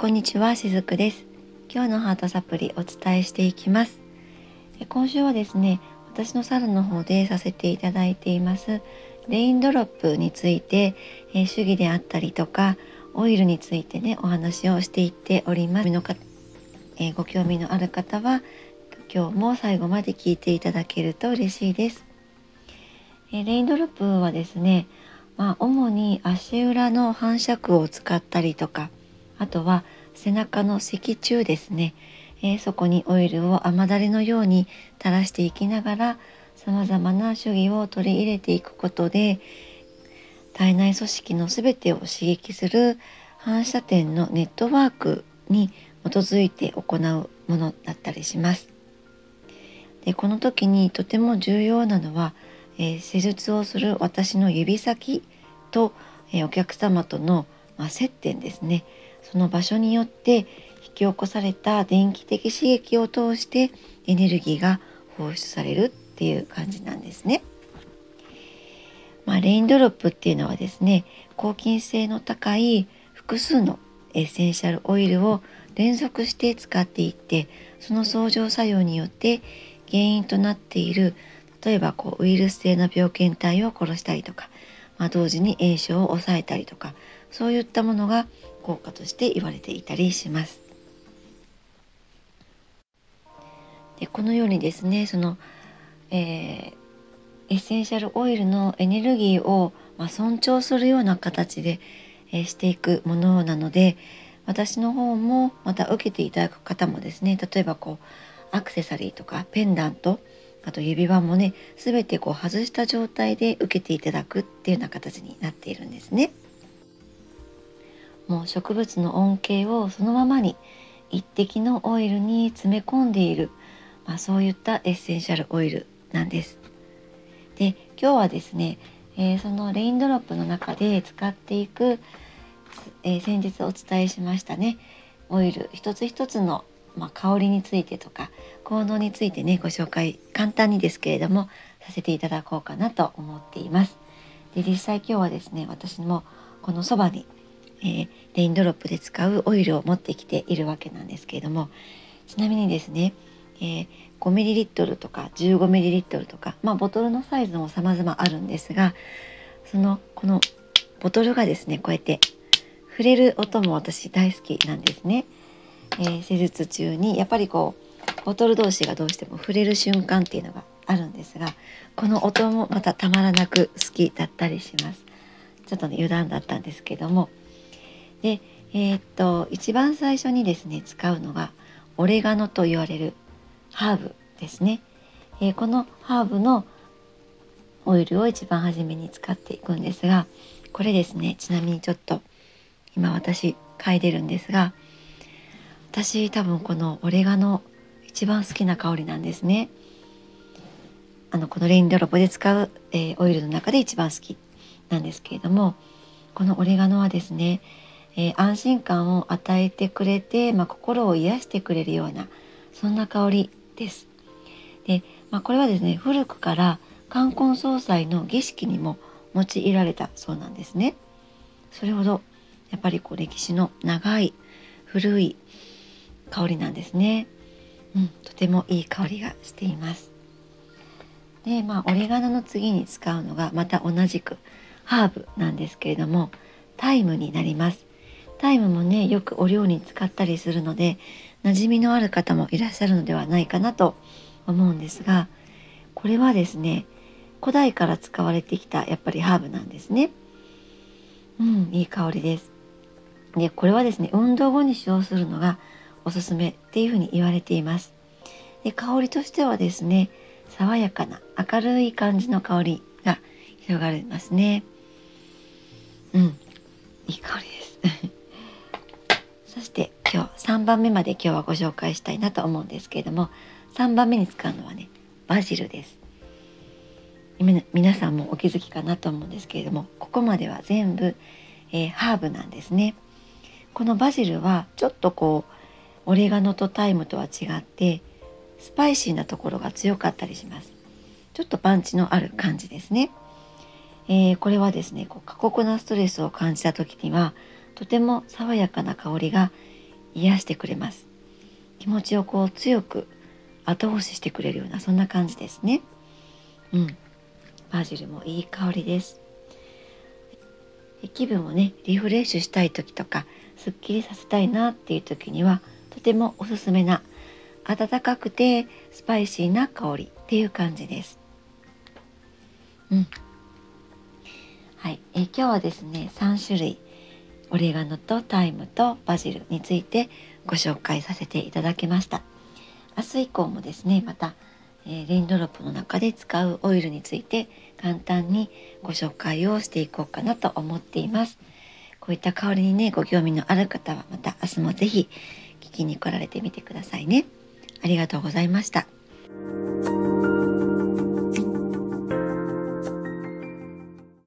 こんにちは、しずくです。今日のハートサプリお伝えしていきます。今週はですね、私のサロンの方でさせていただいていますレインドロップについて、えー、主義であったりとかオイルについてねお話をしていっております。のかえ、ご興味のある方は今日も最後まで聞いていただけると嬉しいです。えー、レインドロップはですね、まあ、主に足裏の反射区を使ったりとかあとは背中の脊柱ですね、えー、そこにオイルを雨だれのように垂らしていきながらさまざまな主義を取り入れていくことで体内組織の全てを刺激する反射点のネットワークに基づいて行うものだったりします。でこの時にとても重要なのは、えー、施術をする私の指先と、えー、お客様との、まあ、接点ですねその場所によって引き起こされた電気的刺激を通してエネルギーが放出されるっていう感じなんですね。まあ、レインドロップっていうのはですね抗菌性の高い複数のエッセンシャルオイルを連続して使っていってその相乗作用によって原因となっている例えばこうウイルス性の病原体を殺したりとか、まあ、同時に炎症を抑えたりとかそういったものが効果として言われていたりします。でこのようにですねその、えー、エッセンシャルオイルのエネルギーを、まあ、尊重するような形で、えー、していくものなので私の方もまた受けていただく方もですね例えばこうアクセサリーとかペンダントあと指輪もね全てこう外した状態で受けていただくっていうような形になっているんですね。植物の恩恵をそのままに一滴のオイルに詰め込んでいる、まあ、そういったエッセンシャルオイルなんです。で今日はですね、えー、そのレインドロップの中で使っていく、えー、先日お伝えしましたねオイル一つ一つの、まあ、香りについてとか効能についてねご紹介簡単にですけれどもさせていただこうかなと思っています。で実際今日はですね私もこのそばにえー、レインドロップで使うオイルを持ってきているわけなんですけれどもちなみにですね、えー、5ml とか 15ml とか、まあ、ボトルのサイズも様々あるんですがそのこのボトルがですねこうやって触れる音も私大好きなんですね。えー、施術中にやっぱりこうボトル同士がどうしても触れる瞬間っていうのがあるんですがこの音もまたたまらなく好きだったりします。ちょっとね余談だったんですけどもで、えー、っと一番最初にですね使うのがオレガノと言われるハーブですね。えー、このハーブのオイルを一番初めに使っていくんですがこれですねちなみにちょっと今私嗅いでるんですが私多分このオレガノ一番好きな香りなんですね。あのこのレインドロップで使う、えー、オイルの中で一番好きなんですけれどもこのオレガノはですねえー、安心感を与えてくれて、まあ、心を癒してくれるようなそんな香りです。で、まあ、これはですね古くから冠婚葬祭の儀式にも用いられたそうなんですね。それほどやっぱりこう歴史の長い古い香りなんですね。うん、とてもいい香りがしています。で、まあオレガノの次に使うのがまた同じくハーブなんですけれどもタイムになります。タイムもねよくお料理に使ったりするので馴染みのある方もいらっしゃるのではないかなと思うんですがこれはですね古代から使われてきたやっぱりハーブなんですね。うん、いい香りです。で、これはですね、運動後に使用するのがおすすめっていうふうに言われています。で、香りとしてはですね、爽やかな明るい感じの香りが広がりますね。うん、3番目まで今日はご紹介したいなと思うんですけれども3番目に使うのはねバジルです。皆さんもお気づきかなと思うんですけれどもここまでは全部、えー、ハーブなんですね。このバジルはちょっとこうオレガノとタイムとは違ってスパイシーなところが強かったりします。ちょっとパンチのある感じですね、えー、これはですねこう過酷なストレスを感じた時にはとても爽やかな香りが癒してくれます。気持ちをこう強く後押ししてくれるようなそんな感じですね。うん。バジルもいい香りです。気分をねリフレッシュしたい時とかすっきりさせたいなっていう時にはとてもおすすめな温かくてスパイシーな香りっていう感じです。うん。はい、え今日はですね3種類。オレガノとタイムとバジルについてご紹介させていただきました。明日以降もですねまた、えー、レインドロップの中で使うオイルについて簡単にご紹介をしていこうかなと思っています。こういった香りにねご興味のある方はまた明日も是非聞きに来られてみてくださいね。ありがとうございました。